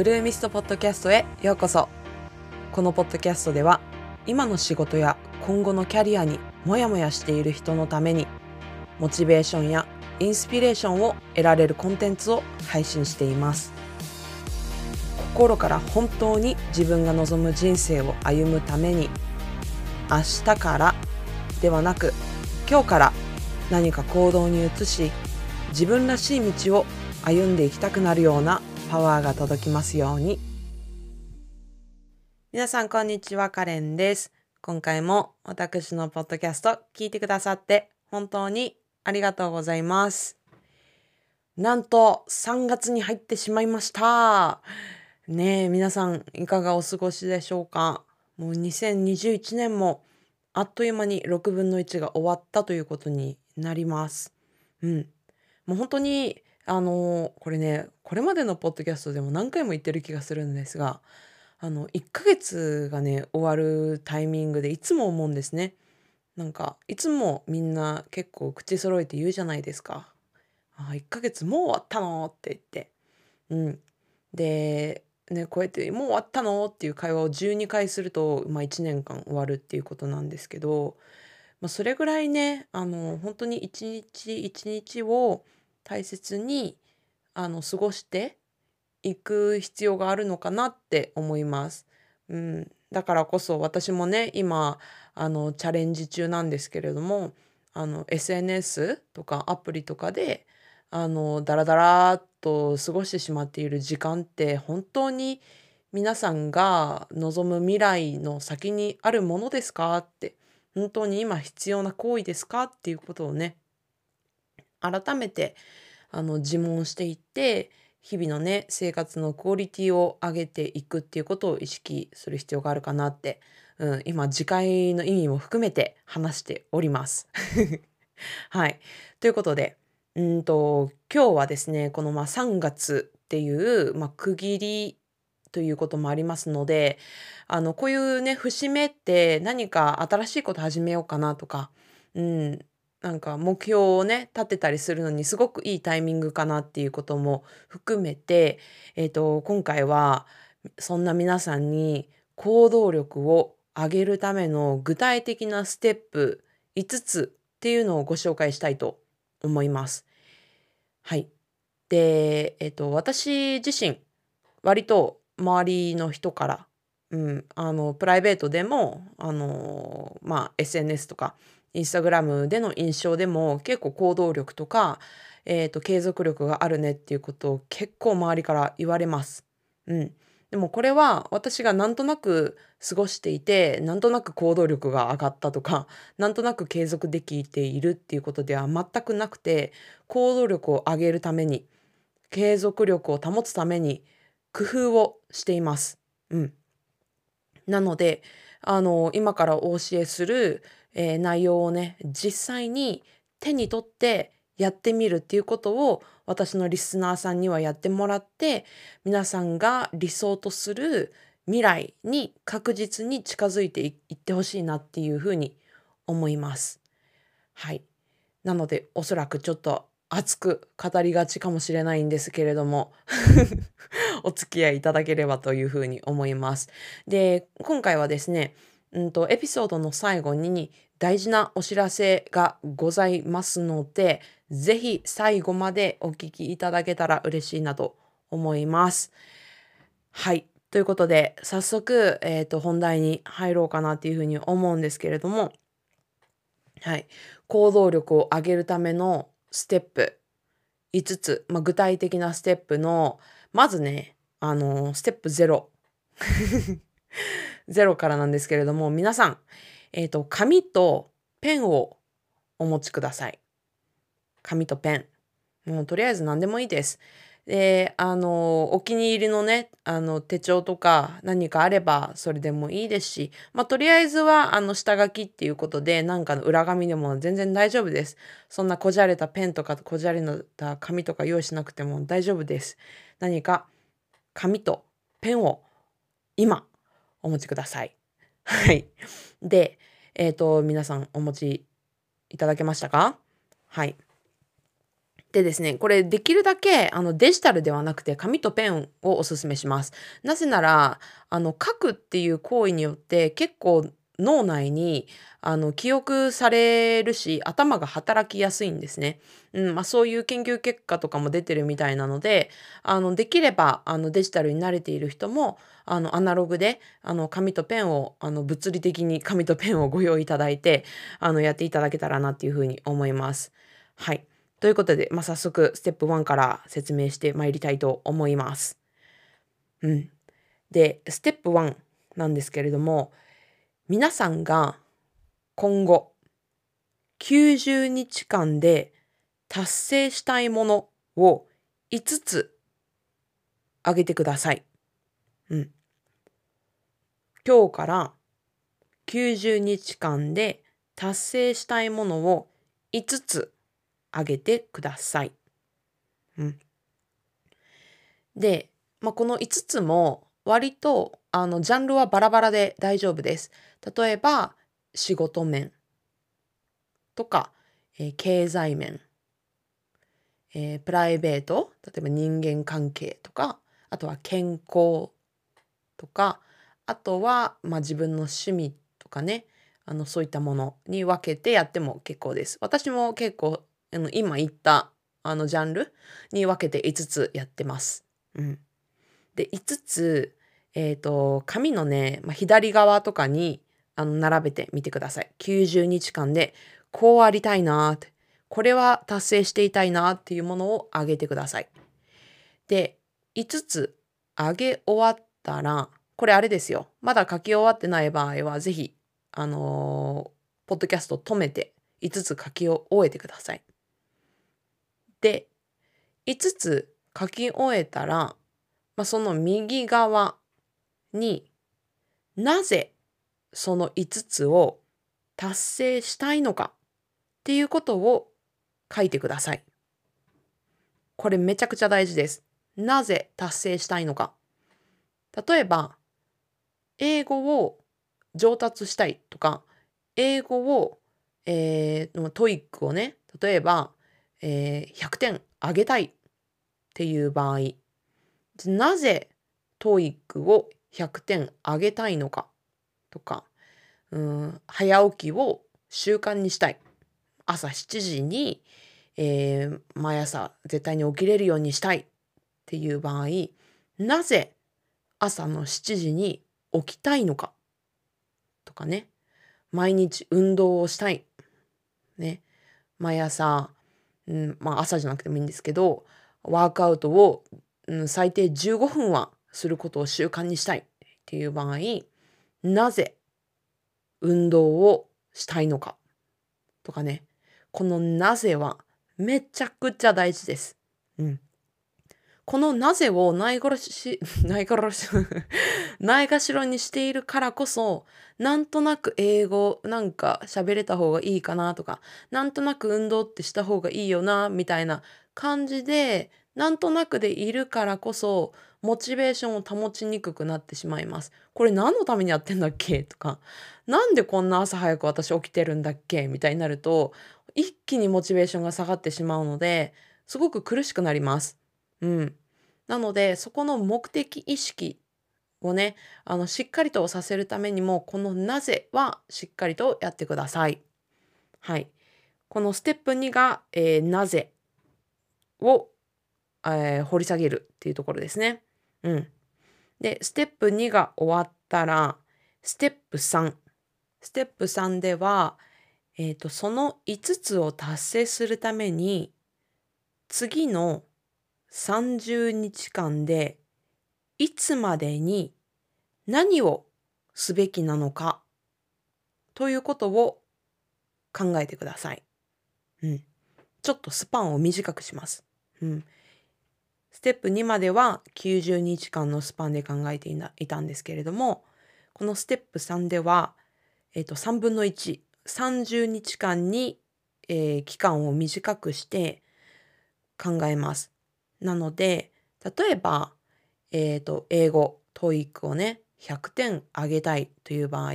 ブルーミストポッドキャストへようこそ。このポッドキャストでは今の仕事や今後のキャリアにモヤモヤしている人のためにモチベーションやインスピレーションを得られるコンテンツを配信しています。心から本当に自分が望む人生を歩むために明日からではなく今日から何か行動に移し自分らしい道を歩んでいきたくなるようなパワーが届きますように。皆さんこんにちはカレンです。今回も私のポッドキャスト聞いてくださって本当にありがとうございます。なんと3月に入ってしまいました。ねえ皆さんいかがお過ごしでしょうか？もう2021年もあっという間に6分の1が終わったということになります。うん。もう本当に、あのこれね、これまでのポッドキャストでも何回も言ってる気がするんですが、あの、1ヶ月がね、終わるタイミングでいつも思うんですね。なんか、いつもみんな結構口揃えて言うじゃないですか。あ、1ヶ月もう終わったのって言って。うん。で、ね、こうやって「もう終わったの?」っていう会話を12回すると、まあ、1年間終わるっていうことなんですけど、まあ、それぐらいねあの本当に一日一日を大切にあの過ごしていく必要があるのかなって思います。うん、だからこそ私もね今あのチャレンジ中なんですけれどもあの SNS とかアプリとかであのダラダラっと過ごしてしまっている時間って本当に皆さんが望む未来の先にあるものですかって本当に今必要な行為ですかっていうことをね改めてあの自問していって日々のね生活のクオリティを上げていくっていうことを意識する必要があるかなって、うん、今次回の意味も含めて話しております。はい。ということでうんと、今日はですね、このまあ3月っていう、まあ、区切りということもありますので、あの、こういうね、節目って何か新しいこと始めようかなとか、うん、なんか目標をね、立てたりするのにすごくいいタイミングかなっていうことも含めて、えっと、今回はそんな皆さんに行動力を上げるための具体的なステップ5つっていうのをご紹介したいと思います。はい。で、えっと、私自身、割と周りの人から、うん、あの、プライベートでも、あの、まあ、SNS とか、インスタグラムでの印象でも結構行動力とか、えっと、継続力があるねっていうことを結構周りから言われます。うん。でもこれは私がなんとなく過ごしていてなんとなく行動力が上がったとかなんとなく継続できているっていうことでは全くなくて行動力を上げるために継続力を保つために工夫をしています。うん、なのであの今からお教えする、えー、内容をね実際に手に取ってやってみるっていうことを私のリスナーさんにはやってもらって皆さんが理想とする未来に確実に近づいていってほしいなっていうふうに思います。はい。なのでおそらくちょっと熱く語りがちかもしれないんですけれども お付き合いいただければというふうに思います。で、今回はですね、うんと、エピソードの最後に大事なお知らせがございますので、ぜひ最後までお聞きいただけたら嬉しいなと思います。はい。ということで、早速、えっ、ー、と、本題に入ろうかなっていうふうに思うんですけれども、はい。行動力を上げるためのステップ5つ、まあ、具体的なステップの、まずね、あの、ステップ0。0からなんですけれども、皆さん、えっ、ー、と、紙とペンをお持ちください。紙とペン。もうとりあえず何でもいいです。で、あの、お気に入りのね、あの、手帳とか何かあればそれでもいいですし、まあ、とりあえずは、あの、下書きっていうことで、なんかの裏紙でも全然大丈夫です。そんなこじゃれたペンとか、こじゃれた紙とか用意しなくても大丈夫です。何か紙とペンを今お持ちください。はい。で、えっ、ー、と、皆さんお持ちいただけましたか？はい。でですね、これできるだけあのデジタルではなくて紙とペンをおすすめします。なぜなら、あの書くっていう行為によって結構脳内にあの記憶されるし頭が働きやすいんですね。うんまあ、そういう研究結果とかも出てるみたいなのであのできればあのデジタルに慣れている人もあのアナログであの紙とペンをあの物理的に紙とペンをご用意いただいてあのやっていただけたらなっていうふうに思います。はい。ということで、まあ、早速ステップ1から説明してまいりたいと思います。うん。で、ステップ1なんですけれども、皆さんが今後90日間で達成したいものを5つあげてください。うん。今日から90日間で達成したいものを5つあげてください。うん。で、まあ、この5つも割とあのジャンルはバラバラで大丈夫です。例えば仕事面。とか、えー、経済面、えー、プライベート。例えば人間関係とか。あとは健康とか。あとは、まあ、自分の趣味とかね。あのそういったものに分けてやっても結構です。私も結構あの今言ったあのジャンルに分けて5つやってます。うん、で5つ、えっ、ー、と紙のね、まあ、左側とかにあの並べてみてください。90日間でこうありたいなって、これは達成していたいなっていうものをあげてください。で、5つあげ終わったら、これあれですよ。まだ書き終わってない場合は、ぜひ、あのー、ポッドキャスト止めて5つ書き終えてください。で、5つ書き終えたら、まあ、その右側になぜその5つを達成したいのかっていうことを書いてください。これめちゃくちゃ大事です。なぜ達成したいのか。例えば、英語を上達したいとか、英語を、えー、 TOEIC をね、例えば、えー、100点上げたいっていう場合、なぜ TOEIC を100点上げたいのか？とか、うん、早起きを習慣にしたい。朝7時に、えー、毎朝絶対に起きれるようにしたい。っていう場合、なぜ朝の7時に起きたいのか？とかね、毎日運動をしたい。ね、毎朝うん、まあ朝じゃなくてもいいんですけど、ワークアウトを、うん、最低15分はすることを習慣にしたいっていう場合、なぜ運動をしたいのかとかね、このなぜはめちゃくちゃ大事です。うん。このなぜをないがらし、ないがらし、ないがしろにしているからこそ、なんとなく英語なんか喋れた方がいいかなとか、なんとなく運動ってした方がいいよな、みたいな感じで、なんとなくでいるからこそ、モチベーションを保ちにくくなってしまいます。これ何のためにやってんだっけ？とか、なんでこんな朝早く私起きてるんだっけ？みたいになると、一気にモチベーションが下がってしまうので、すごく苦しくなります。うん。なので、そこの目的意識をね、あの、しっかりとさせるためにも、このなぜはしっかりとやってください。はい。このステップ2が、えー、なぜを、えー、掘り下げるっていうところですね。うん。で、ステップ2が終わったら、ステップ3。ステップ3では、えっ、ー、と、その5つを達成するために、次の30日間でいつまでに何をすべきなのかということを考えてください。うん。ちょっとスパンを短くします。うん。ステップ2までは90日間のスパンで考えていたんですけれども、このステップ3では、えっ、と、3分の1、30日間に、えー、期間を短くして考えます。なので、例えば、えっ、ー、と、英語、TOEIC をね、100点上げたいという場合、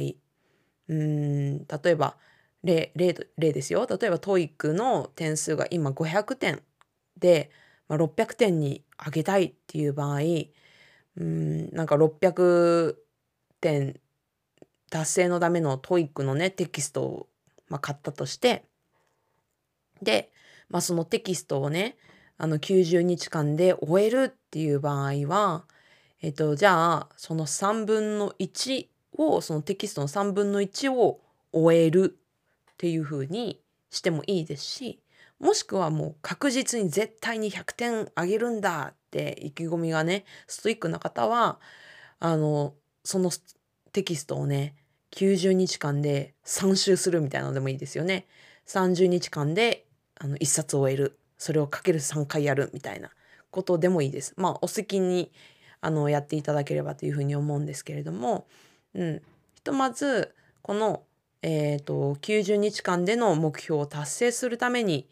うん、例えば、例、例、ですよ。例えば TOEIC の点数が今500点で、まあ、600点に上げたいっていう場合うんなんか600点達成のための TOEIC のねテキストを、まあ、買ったとしてで、まあ、そのテキストをねあの90日間で終えるっていう場合は、えっと、じゃあその3分の1をそのテキストの3分の1を終えるっていう風にしてもいいですしもしくはもう確実に絶対に100点あげるんだって意気込みがねストイックな方はあのそのテキストをね90日間で3周するみたいなのでもいいですよね。30日間であの1冊終えるそれをかける3回やるみたいなことでもいいです。まあお好きにあのやっていただければというふうに思うんですけれども、うん、ひとまずこの、えーと、90日間での目標を達成するために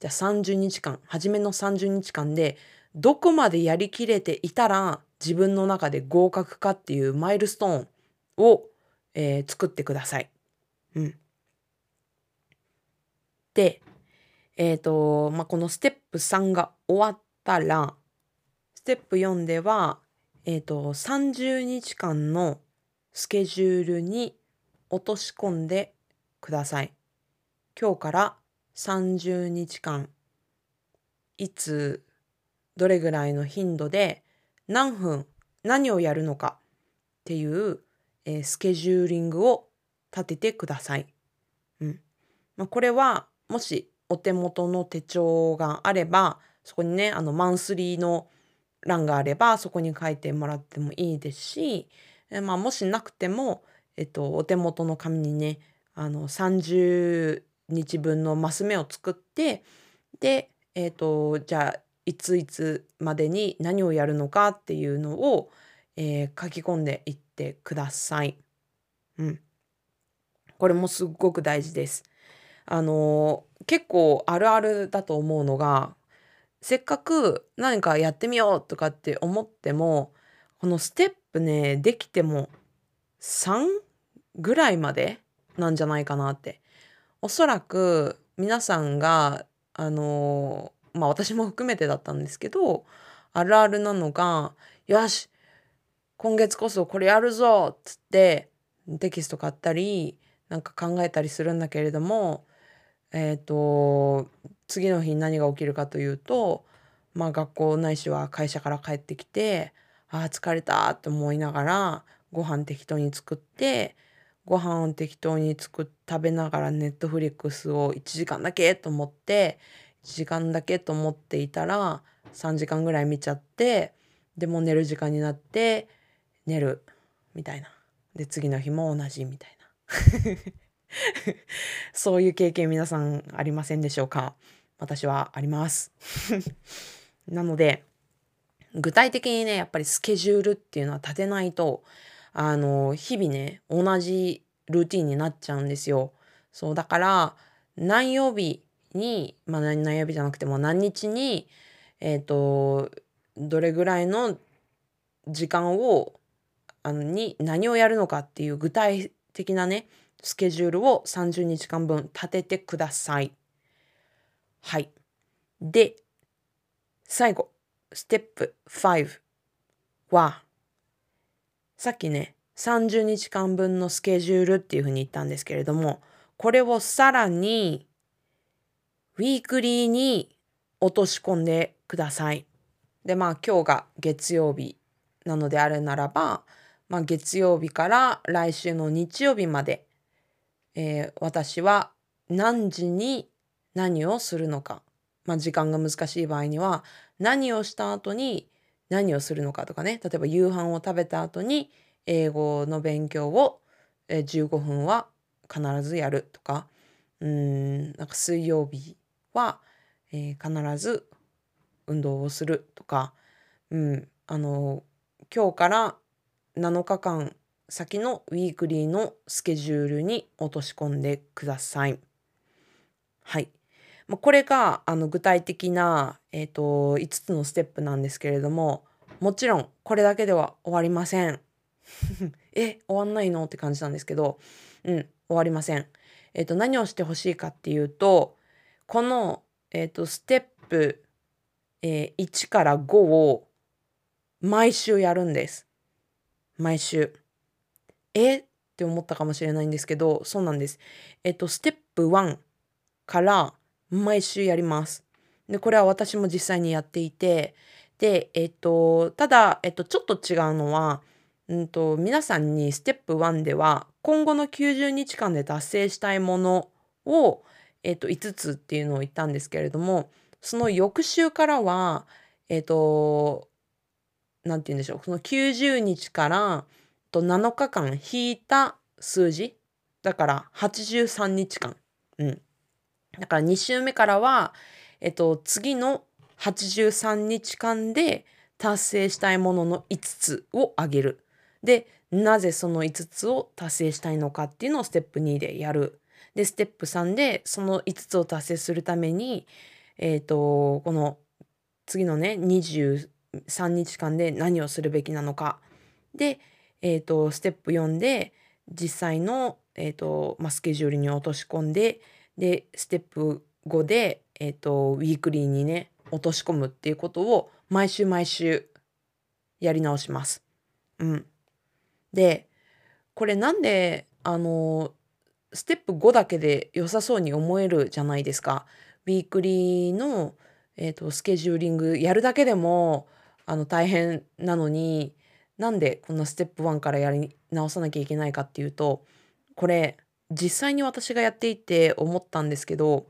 じゃあ30日間初めの30日間でどこまでやりきれていたら自分の中で合格かっていうマイルストーンを、えー、作ってください。うん、で、えっ、ー、と、まあ、このステップ3が終わったらステップ4では、えっ、ー、と30日間のスケジュールに落とし込んでください。今日から30日間いつどれぐらいの頻度で何分何をやるのかっていう、えー、スケジューリングを立ててください。うんまあ、これはもしお手元の手帳があればそこにねあのマンスリーの欄があればそこに書いてもらってもいいですし、えー、まあ、もしなくても、えっと、お手元の紙にねあの30日分のマス目を作ってで、えっと、じゃあいついつまでに何をやるのかっていうのを、えー、書き込んでいってください。うん。これもすっごく大事です。あの、結構あるあるだと思うのがせっかく何かやってみようとかって思ってもこのステップねできても3ぐらいまでなんじゃないかなって。おそらく皆さんがあのまあ私も含めてだったんですけどあるあるなのが「よし今月こそこれやるぞ!」っつってテキスト買ったりなんか考えたりするんだけれどもえっ、ー、と次の日何が起きるかというとまあ学校ないしは会社から帰ってきてああ疲れたって思いながらご飯適当に作ってご飯を適当に作食べながらネットフリックスを1時間だけと思って1時間だけと思っていたら3時間ぐらい見ちゃってでも寝る時間になって寝るみたいな。で次の日も同じみたいな。そういう経験皆さんありませんでしょうか？私はあります。なので具体的にねやっぱりスケジュールっていうのは立てないとあの日々ね同じルーティンになっちゃうんですよそうだから何曜日に、まあ、何曜日じゃなくても何日に、えっ、ー、と、どれぐらいの時間を、あの、に何をやるのかっていう具体的なね、スケジュールを30日間分立ててください。はい。で、最後、ステップ5は、さっきね、30日間分のスケジュールっていうふうに言ったんですけれども、これをさらにウィークリーに落とし込んでください。で、まあ今日が月曜日なのであるならば、まあ、月曜日から来週の日曜日まで、えー、私は何時に何をするのか、まあ、時間が難しい場合には何をした後に何をするのかとかね例えば夕飯を食べた後に英語の勉強を15分は必ずやるとかうんなんか水曜日は、必ず運動をするとか、うん、あの今日から7日間先のウィークリーのスケジュールに落とし込んでください。はい。まあ、これがあの具体的な、えーと、5つのステップなんですけれどももちろんこれだけでは終わりません。え終わんないの？って感じなんですけどうん終わりません。えっ、ー、と何をしてほしいかっていうとこの、えーと、ステップえー1から5を毎週やるんです。毎週。え？って思ったかもしれないんですけど、そうなんです。えっと、ステップ1から毎週やります。で、これは私も実際にやっていて、で、えっと、ただ、えっと、ちょっと違うのは、うんと、皆さんにステップ1では、今後の90日間で達成したいものを、えっと、5つっていうのを言ったんですけれども、その翌週からは、えっと、なんて言うんでしょう、その90日からと7日間引いた数字だから83日間。うん。だから2週目からは、えっと、次の83日間で達成したいものの5つをあげる。で、なぜその5つを達成したいのかっていうのをステップ2でやる。で、ステップ3でその5つを達成するために、えっと、この次のね、23日間で何をするべきなのか。で、えっと、ステップ4で実際の、えっと、スケジュールに落とし込んで、で、ステップ5で、えっと、ウィークリーにね、落とし込むっていうことを毎週毎週やり直します。うん。で、これなんで、あの、ステップ5だけで良さそうに思えるじゃないですか。ウィークリーの、えっと、スケジューリングやるだけでも、あの、大変なのに、なんでこんなステップ1からやり直さなきゃいけないかっていうと、これ、実際に私がやっていて思ったんですけど、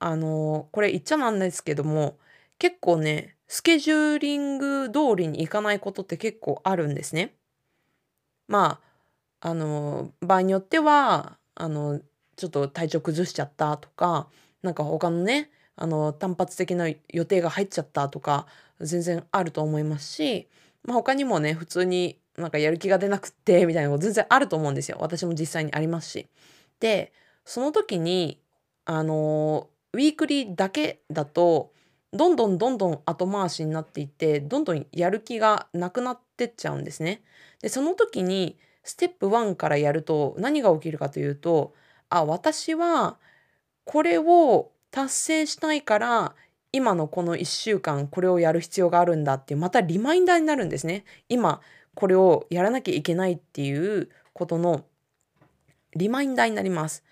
あの、これ言っちゃなんですけども、結構ね、スケジューリング通りにいかないことって結構あるんですね。まあ、あの、場合によっては、あの、ちょっと体調崩しちゃったとか、なんか他のね、あの、単発的な予定が入っちゃったとか、全然あると思いますし、まあ、他にもね、普通になんかやる気が出なくって、みたいなこと全然あると思うんですよ。私も実際にありますし。で、その時に、あの、ウィークリーだけだと、どんどんどんどん後回しになっていって、どんどんやる気がなくなってっちゃうんですね。で、その時に、ステップ1からやると何が起きるかというと、あ、私はこれを達成したいから、今のこの1週間これをやる必要があるんだっていう、またリマインダーになるんですね。今、これをやらなきゃいけないっていうことのリマインダーになります。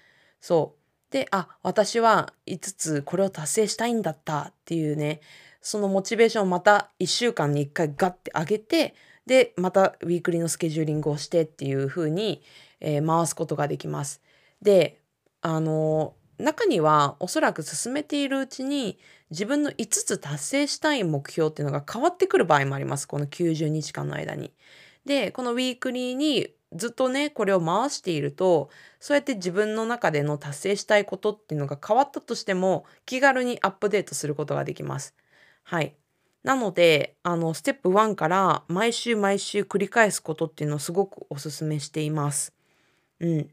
そう。で、あ、私は5つこれを達成したいんだったっていうね、そのモチベーションをまた1週間に1回ガッて上げて、で、またウィークリーのスケジューリングをしてっていう風に、えー回すことができます。で、あの、中にはおそらく進めているうちに自分の5つ達成したい目標っていうのが変わってくる場合もあります。この90日間の間に。で、このウィークリーにずっとね、これを回していると、そうやって自分の中での達成したいことっていうのが変わったとしても、気軽にアップデートすることができます。はい。なので、あの、ステップ1から毎週毎週繰り返すことっていうのをすごくお勧めしています。うん。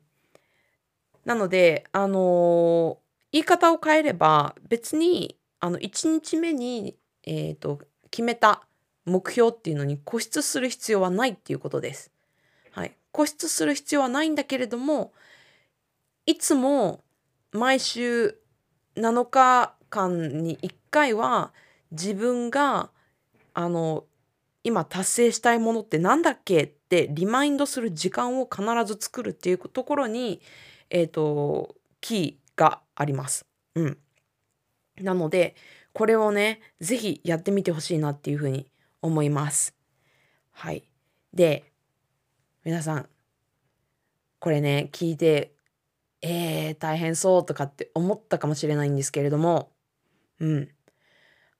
なので、あの言い方を変えれば、別に、あの、1日目に、えっと、決めた目標っていうのに固執する必要はないっていうことです。はい。固執する必要はないんだけれども、いつも毎週7日間に1回は自分があの今達成したいものってなんだっけってリマインドする時間を必ず作るっていうところにえっ、とキーがあります。うん。なのでこれをね是非やってみてほしいなっていうふうに思います。はい。で皆さんこれね聞いてえー、大変そうとかって思ったかもしれないんですけれどもうん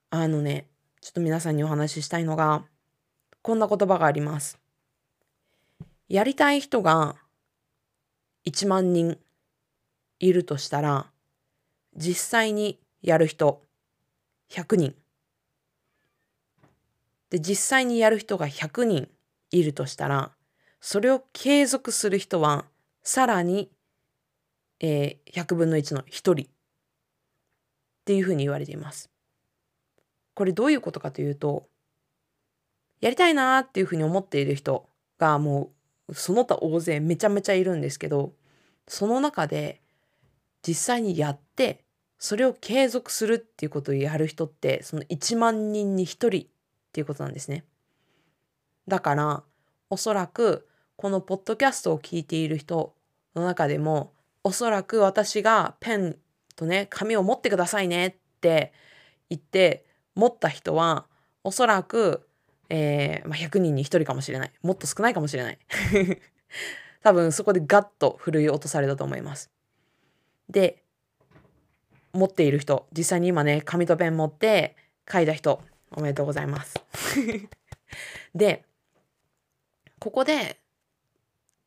あのねちょっと皆さんにお話ししたいのがこんな言葉があります。やりたい人が1万人いるとしたら実際にやる人。100人。で実際にやる人が100人いるとしたらそれを継続する人はさらに、えー100分の1の1人。っていうふうに言われています。これどういうことかというとやりたいなーっていうふうに思っている人がもうその他大勢めちゃめちゃいるんですけどその中で実際にやってそれを継続するっていうことをやる人ってその1万人に1人っていうことなんですね。だからおそらくこのポッドキャストを聞いている人の中でもおそらく私がペンとね紙を持ってくださいねって言って持った人はおそらく、えーまあ、100人に1人かもしれない。もっと少ないかもしれない。多分そこでガッとふるい落とされたと思います。で持っている人実際に今ね紙とペン持って書いた人おめでとうございます でここで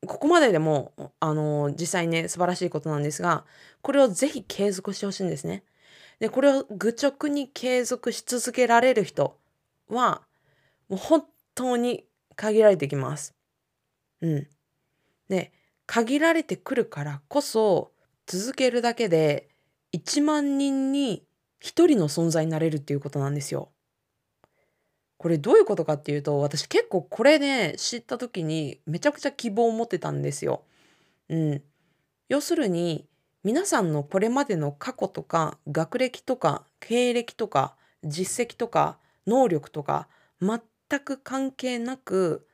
ここまででもあの実際ね素晴らしいことなんですがこれをぜひ継続してほしいんですね。でこれを愚直に継続し続けられる人はもう本当に限られてきます。うん。で限られてくるからこそ続けるだけで1万人に1人の存在になれるっていうことなんですよ。これどういうことかっていうと私結構これね知った時にめちゃくちゃ希望を持ってたんですよ。うん、要するに皆さんのこれまでの過去とか学歴とか経歴とか実績とか能力とか全く関係なく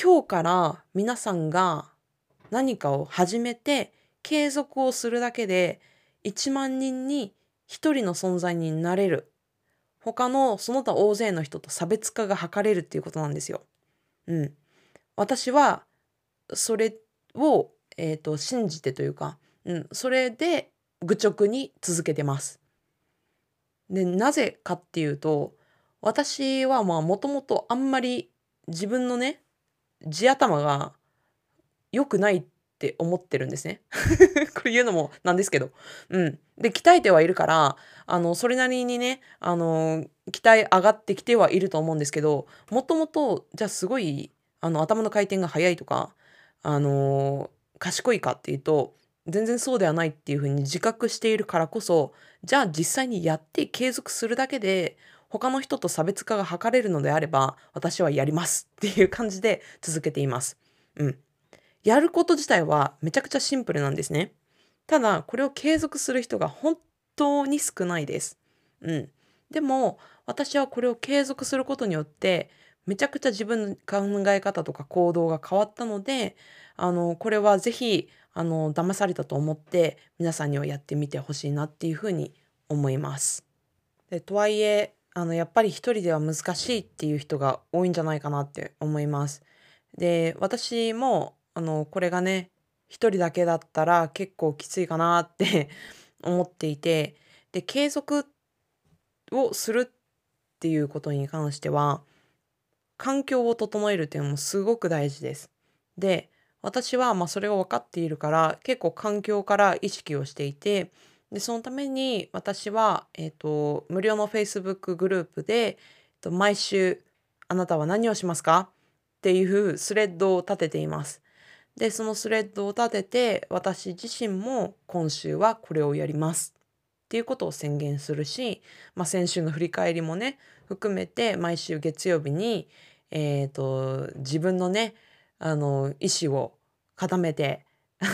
今日から皆さんが何かを始めて継続をするだけで1万人に1人の存在になれる他のその他大勢の人と差別化が図れるっていうことなんですよ。うん。私はそれを、えーと、信じてというか、うん、それで愚直に続けてます。でなぜかっていうと私はまあもともとあんまり自分のね地頭が良くないって思ってるんですね。これ言うのもなんですけど。うん。で、鍛えてはいるから、あの、それなりにね、あの、期待上がってきてはいると思うんですけど、もともと、じゃあすごい、あの、頭の回転が速いとか、あの、賢いかっていうと、全然そうではないっていうふうに自覚しているからこそ、じゃあ実際にやって継続するだけで、他の人と差別化が図れるのであれば、私はやりますっていう感じで続けています。うん。やること自体はめちゃくちゃシンプルなんですね。ただ、これを継続する人が本当に少ないです。うん。でも、私はこれを継続することによって、めちゃくちゃ自分の考え方とか行動が変わったので、あの、これはぜひ、あの、騙されたと思って、皆さんにはやってみてほしいなっていうふうに思います。でとはいえ、あの、やっぱり一人では難しいっていう人が多いんじゃないかなって思います。で、私もあの、これがね、一人だけだったら結構きついかなって 思っていて、で、継続をするっていうことに関しては、環境を整えるっていうのもすごく大事です。で、私はまあそれが分かっているから結構環境から意識をしていてでそのために私は、えーと、無料の Facebook グループで、えーと毎週「あなたは何をしますか?」っていうスレッドを立てています。でそのスレッドを立てて私自身も今週はこれをやりますっていうことを宣言するし、まあ、先週の振り返りもね含めて毎週月曜日に、えーと、自分のねあの意思を固めて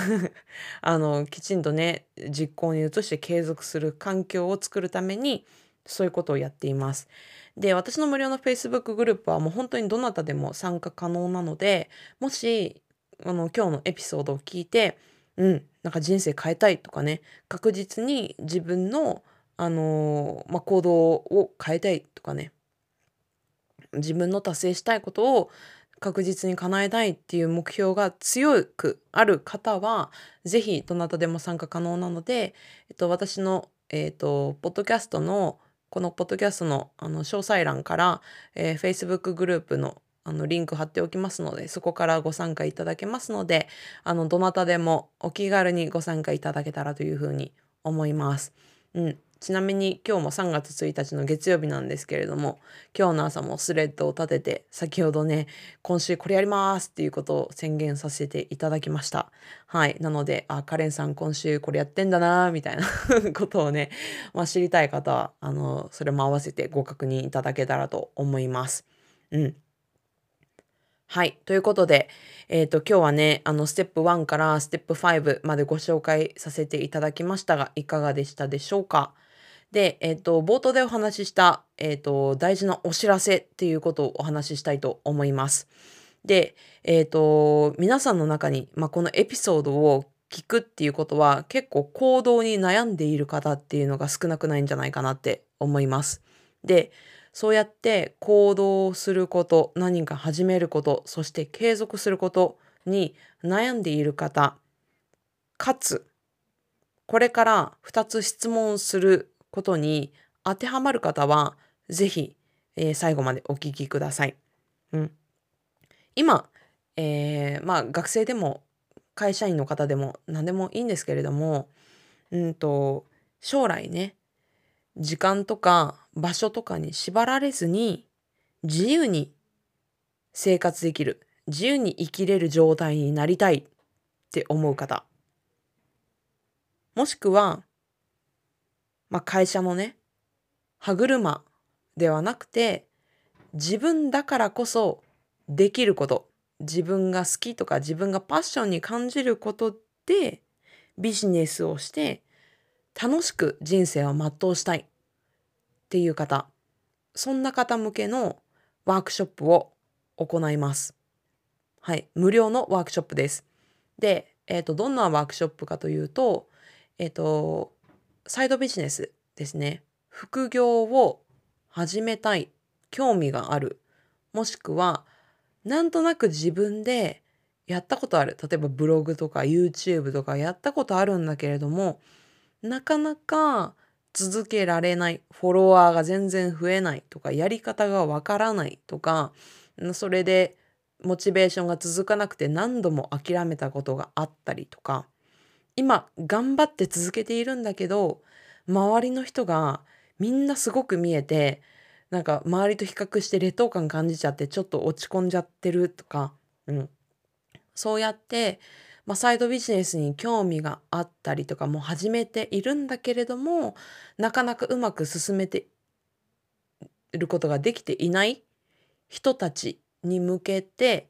あのきちんとね実行に移して継続する環境を作るためにそういうことをやっています。で私の無料の Facebook グループはもう本当にどなたでも参加可能なのでもしあの今日のエピソードを聞いてうんなんか人生変えたいとかね確実に自分の、あのー、まあ、行動を変えたいとかね自分の達成したいことを確実に叶えたいっていう目標が強くある方は是非どなたでも参加可能なので、えっと、私の、えっと、ポッドキャストのこのポッドキャストのあの詳細欄から、えー、Facebook グループのあのリンク貼っておきますのでそこからご参加いただけますのであのどなたでもお気軽にご参加いただけたらというふうに思います。うん、ちなみに今日も3月1日の月曜日なんですけれども今日の朝もスレッドを立てて先ほどね今週これやりますっていうことを宣言させていただきました。はい。なのであカレンさん今週これやってんだなみたいな ことをね、まあ、知りたい方はあのそれも合わせてご確認いただけたらと思います。うん。はい。ということで、えっ、と、今日はね、あの、ステップ1からステップ5までご紹介させていただきましたが、いかがでしたでしょうか？で、えっ、と、冒頭でお話しした、えっ、と、大事なお知らせっていうことをお話ししたいと思います。で、えっ、と、皆さんの中に、まあ、このエピソードを聞くっていうことは結構行動に悩んでいる方っていうのが少なくないんじゃないかなって思います。で、そうやって行動すること、何か始めること、そして継続することに悩んでいる方、かつ、これから2つ質問することに当てはまる方は、ぜひ、えー、最後までお聞きください。うん、今、えー、まあ学生でも会社員の方でも何でもいいんですけれども、うんと、将来ね、時間とか場所とかに縛られずに自由に生活できる自由に生きれる状態になりたいって思う方。もしくは、まあ、会社のね歯車ではなくて自分だからこそできること。自分が好きとか自分がパッションに感じることでビジネスをして楽しく人生を全うしたい。っていう方、そんな方向けのワークショップを行います。はい。無料のワークショップです。で、えっ、ー、と、どんなワークショップかというと、えっ、ー、と、サイドビジネスですね。副業を始めたい、興味がある、もしくは、なんとなく自分でやったことある。例えばブログとか YouTube とかやったことあるんだけれども、なかなか続けられない、フォロワーが全然増えないとか、やり方がわからないとか、それでモチベーションが続かなくて何度も諦めたことがあったりとか、今頑張って続けているんだけど、周りの人がみんなすごく見えて、なんか周りと比較して劣等感感じちゃってちょっと落ち込んじゃってるとか、うん。そうやってまあ、サイドビジネスに興味があったりとかも始めているんだけれどもなかなかうまく進めていることができていない人たちに向けて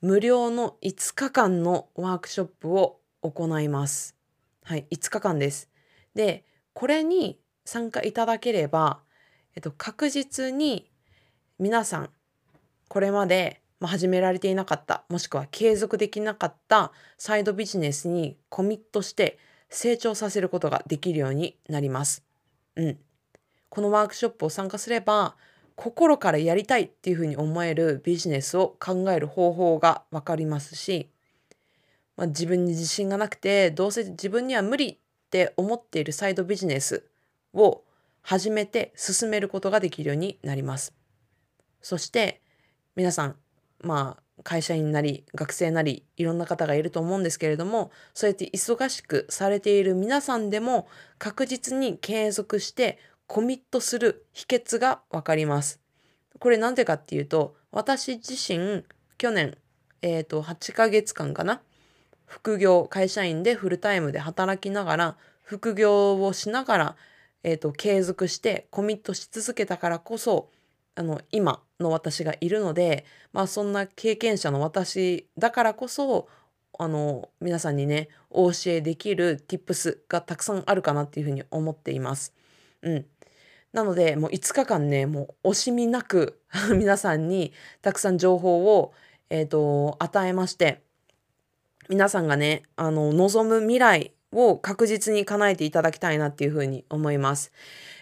無料の5日間のワークショップを行います。はい、5日間です。で、これに参加いただければ、えっと、確実に皆さんこれまでまあ、始められていなかったもしくは継続できなかったサイドビジネスにコミットして成長させることができるようになります。うん。このワークショップを参加すれば心からやりたいっていうふうに思えるビジネスを考える方法がわかりますし、まあ、自分に自信がなくてどうせ自分には無理って思っているサイドビジネスを始めて進めることができるようになります。そして皆さんまあ会社員なり学生なりいろんな方がいると思うんですけれどもそうやって忙しくされている皆さんでも確実に継続してコミットする秘訣がわかります。これなんでかっていうと私自身去年、え、ー、と8ヶ月間かな副業会社員でフルタイムで働きながら副業をしながら、えーと継続してコミットし続けたからこそあの今の私がいるので、まあ、そんな経験者の私だからこそあの皆さんにねお教えできる tips がたくさんあるかなっていうふうに思っています。うん、なのでもう5日間ねもう惜しみなく 皆さんにたくさん情報を、えーと、与えまして皆さんがねあの望む未来を確実に叶えていただきたいなっていうふうに思います。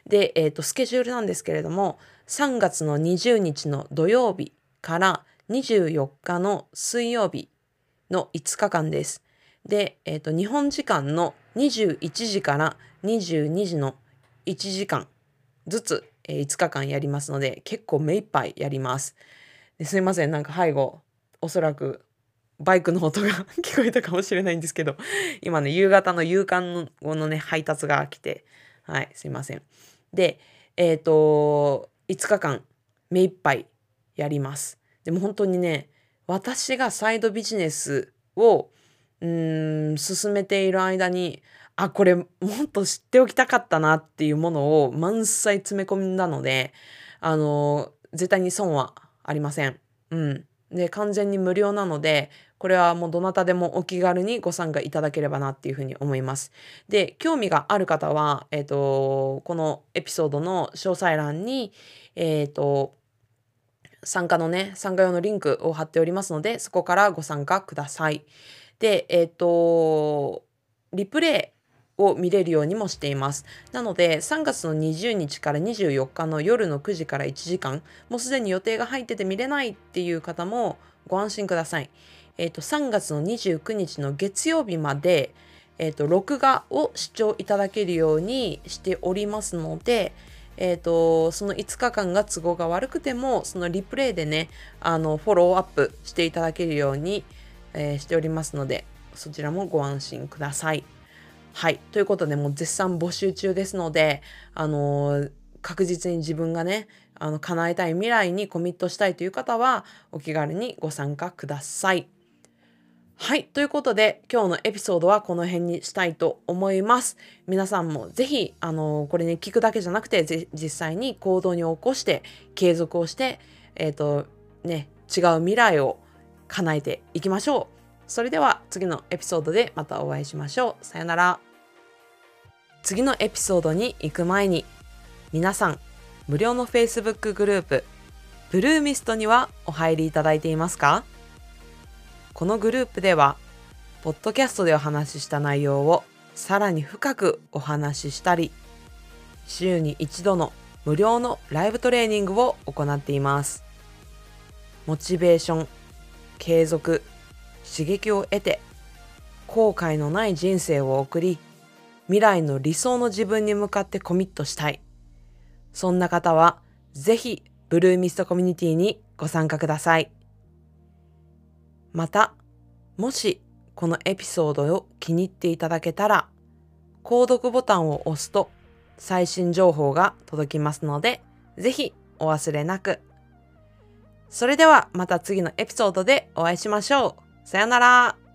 で、えーとスケジュールなんですけれども3月の20日の土曜日から24日の水曜日の5日間です。で、えっ、ー、と、日本時間の21時から22時の1時間ずつ、えー、5日間やりますので、結構目いっぱいやります。すいません、なんか背後、おそらくバイクの音が 聞こえたかもしれないんですけど、今ね、夕方の夕刊のね、配達が来て、はい、すいません。で、えっ、ー、と、5日間目いっぱいやります。でも本当にね、私がサイドビジネスをうん進めている間にあこれもっと知っておきたかったなっていうものを満載詰め込んだのであの絶対に損はありません。うん。で、完全に無料なので、これはもうどなたでもお気軽にご参加いただければなっていうふうに思います。で、興味がある方は、えっ、ー、と、このエピソードの詳細欄に、えっ、ー、と、参加のね、参加用のリンクを貼っておりますので、そこからご参加ください。で、えっ、ー、と、リプレイを見れるようにもしています。なので、3月の20日から24日の夜の9時から1時間、もうすでに予定が入ってて見れないっていう方もご安心ください。え、ー、と、3月の29日の月曜日まで、え、ー、と、録画を視聴いただけるようにしておりますので、えっ、ー、と、その5日間が都合が悪くても、そのリプレイでね、あの、フォローアップしていただけるように、えー、しておりますので、そちらもご安心ください。はい。ということで、もう絶賛募集中ですので、あのー、確実に自分がね、あの、叶えたい未来にコミットしたいという方は、お気軽にご参加ください。はい。ということで、今日のエピソードはこの辺にしたいと思います。皆さんもぜひ、あの、これね、聞くだけじゃなくて、実際に行動に起こして、継続をして、えっ、ー、と、ね、違う未来を叶えていきましょう。それでは次のエピソードでまたお会いしましょう。さよなら。次のエピソードに行く前に、皆さん、無料の Facebook グループ、ブルーミストにはお入りいただいていますか？このグループでは、ポッドキャストでお話しした内容をさらに深くお話ししたり、週に一度の無料のライブトレーニングを行っています。モチベーション、継続、刺激を得て、後悔のない人生を送り、未来の理想の自分に向かってコミットしたい。そんな方は、ぜひ、ブルーミストコミュニティにご参加ください。また、もしこのエピソードを気に入っていただけたら、購読ボタンを押すと最新情報が届きますので、ぜひお忘れなく。それではまた次のエピソードでお会いしましょう。さよなら。